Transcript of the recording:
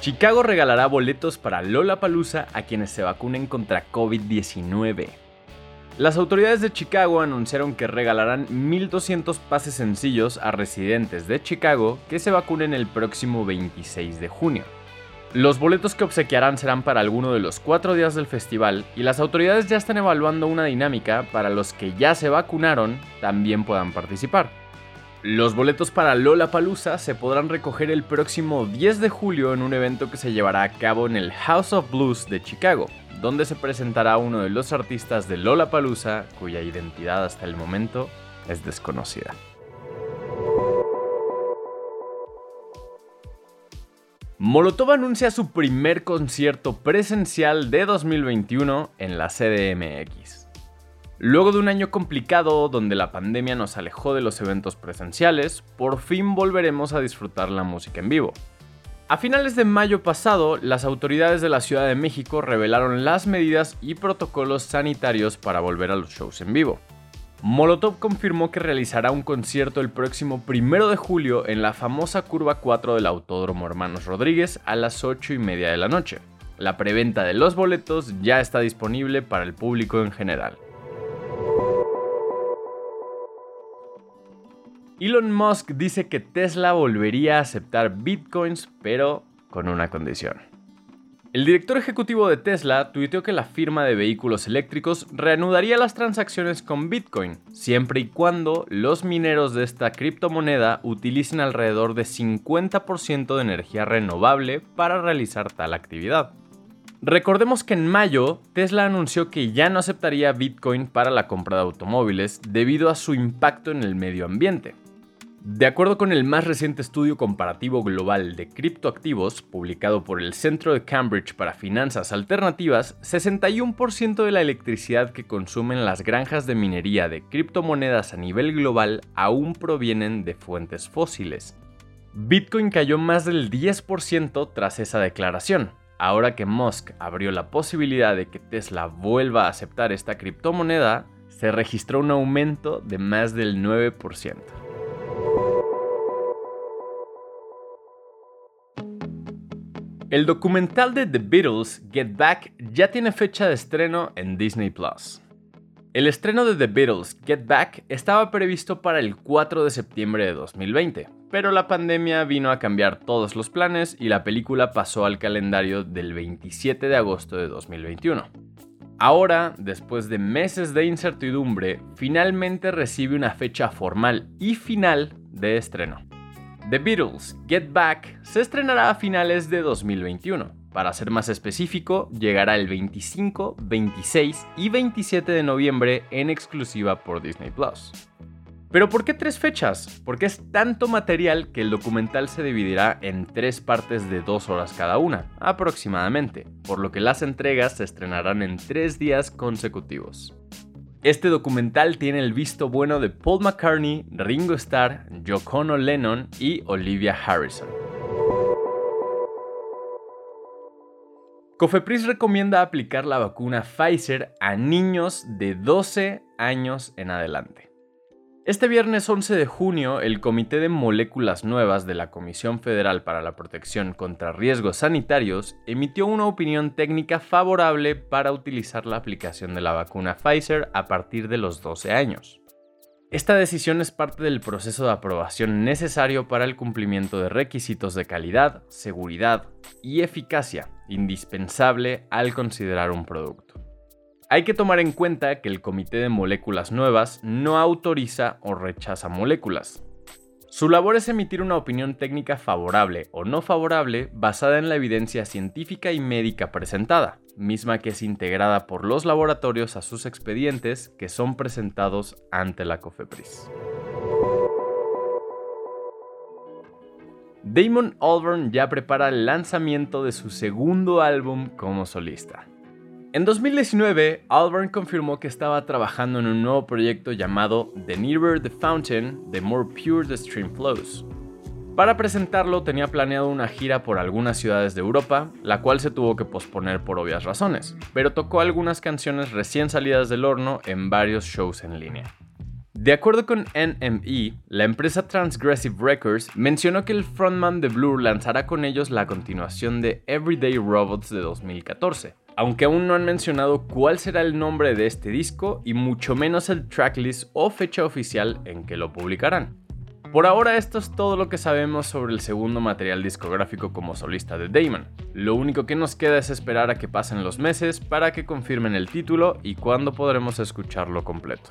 Chicago regalará boletos para Lollapalooza a quienes se vacunen contra COVID-19. Las autoridades de Chicago anunciaron que regalarán 1.200 pases sencillos a residentes de Chicago que se vacunen el próximo 26 de junio. Los boletos que obsequiarán serán para alguno de los cuatro días del festival y las autoridades ya están evaluando una dinámica para los que ya se vacunaron también puedan participar. Los boletos para Lola Palusa se podrán recoger el próximo 10 de julio en un evento que se llevará a cabo en el House of Blues de Chicago, donde se presentará uno de los artistas de Lola Palusa, cuya identidad hasta el momento es desconocida. Molotov anuncia su primer concierto presencial de 2021 en la CDMX. Luego de un año complicado donde la pandemia nos alejó de los eventos presenciales, por fin volveremos a disfrutar la música en vivo. A finales de mayo pasado, las autoridades de la Ciudad de México revelaron las medidas y protocolos sanitarios para volver a los shows en vivo. Molotov confirmó que realizará un concierto el próximo 1 de julio en la famosa curva 4 del Autódromo Hermanos Rodríguez a las 8 y media de la noche. La preventa de los boletos ya está disponible para el público en general. Elon Musk dice que Tesla volvería a aceptar bitcoins, pero con una condición. El director ejecutivo de Tesla tuiteó que la firma de vehículos eléctricos reanudaría las transacciones con Bitcoin, siempre y cuando los mineros de esta criptomoneda utilicen alrededor de 50% de energía renovable para realizar tal actividad. Recordemos que en mayo Tesla anunció que ya no aceptaría Bitcoin para la compra de automóviles debido a su impacto en el medio ambiente. De acuerdo con el más reciente estudio comparativo global de criptoactivos, publicado por el Centro de Cambridge para Finanzas Alternativas, 61% de la electricidad que consumen las granjas de minería de criptomonedas a nivel global aún provienen de fuentes fósiles. Bitcoin cayó más del 10% tras esa declaración. Ahora que Musk abrió la posibilidad de que Tesla vuelva a aceptar esta criptomoneda, se registró un aumento de más del 9%. El documental de The Beatles, Get Back, ya tiene fecha de estreno en Disney Plus. El estreno de The Beatles, Get Back, estaba previsto para el 4 de septiembre de 2020, pero la pandemia vino a cambiar todos los planes y la película pasó al calendario del 27 de agosto de 2021. Ahora, después de meses de incertidumbre, finalmente recibe una fecha formal y final de estreno. The Beatles, Get Back, se estrenará a finales de 2021. Para ser más específico, llegará el 25, 26 y 27 de noviembre en exclusiva por Disney Plus. Pero ¿por qué tres fechas? Porque es tanto material que el documental se dividirá en tres partes de dos horas cada una, aproximadamente, por lo que las entregas se estrenarán en tres días consecutivos. Este documental tiene el visto bueno de Paul McCartney, Ringo Starr, Yoko Lennon y Olivia Harrison. Cofepris recomienda aplicar la vacuna Pfizer a niños de 12 años en adelante. Este viernes 11 de junio, el Comité de Moléculas Nuevas de la Comisión Federal para la Protección contra Riesgos Sanitarios emitió una opinión técnica favorable para utilizar la aplicación de la vacuna Pfizer a partir de los 12 años. Esta decisión es parte del proceso de aprobación necesario para el cumplimiento de requisitos de calidad, seguridad y eficacia indispensable al considerar un producto. Hay que tomar en cuenta que el Comité de Moléculas Nuevas no autoriza o rechaza moléculas. Su labor es emitir una opinión técnica favorable o no favorable basada en la evidencia científica y médica presentada, misma que es integrada por los laboratorios a sus expedientes que son presentados ante la COFEPRIS. Damon Albarn ya prepara el lanzamiento de su segundo álbum como solista. En 2019, Albarn confirmó que estaba trabajando en un nuevo proyecto llamado The Nearer the Fountain, The More Pure the Stream Flows. Para presentarlo tenía planeado una gira por algunas ciudades de Europa, la cual se tuvo que posponer por obvias razones, pero tocó algunas canciones recién salidas del horno en varios shows en línea. De acuerdo con NME, la empresa Transgressive Records mencionó que el frontman de Blur lanzará con ellos la continuación de Everyday Robots de 2014, aunque aún no han mencionado cuál será el nombre de este disco y mucho menos el tracklist o fecha oficial en que lo publicarán. Por ahora esto es todo lo que sabemos sobre el segundo material discográfico como solista de Damon. Lo único que nos queda es esperar a que pasen los meses para que confirmen el título y cuándo podremos escucharlo completo.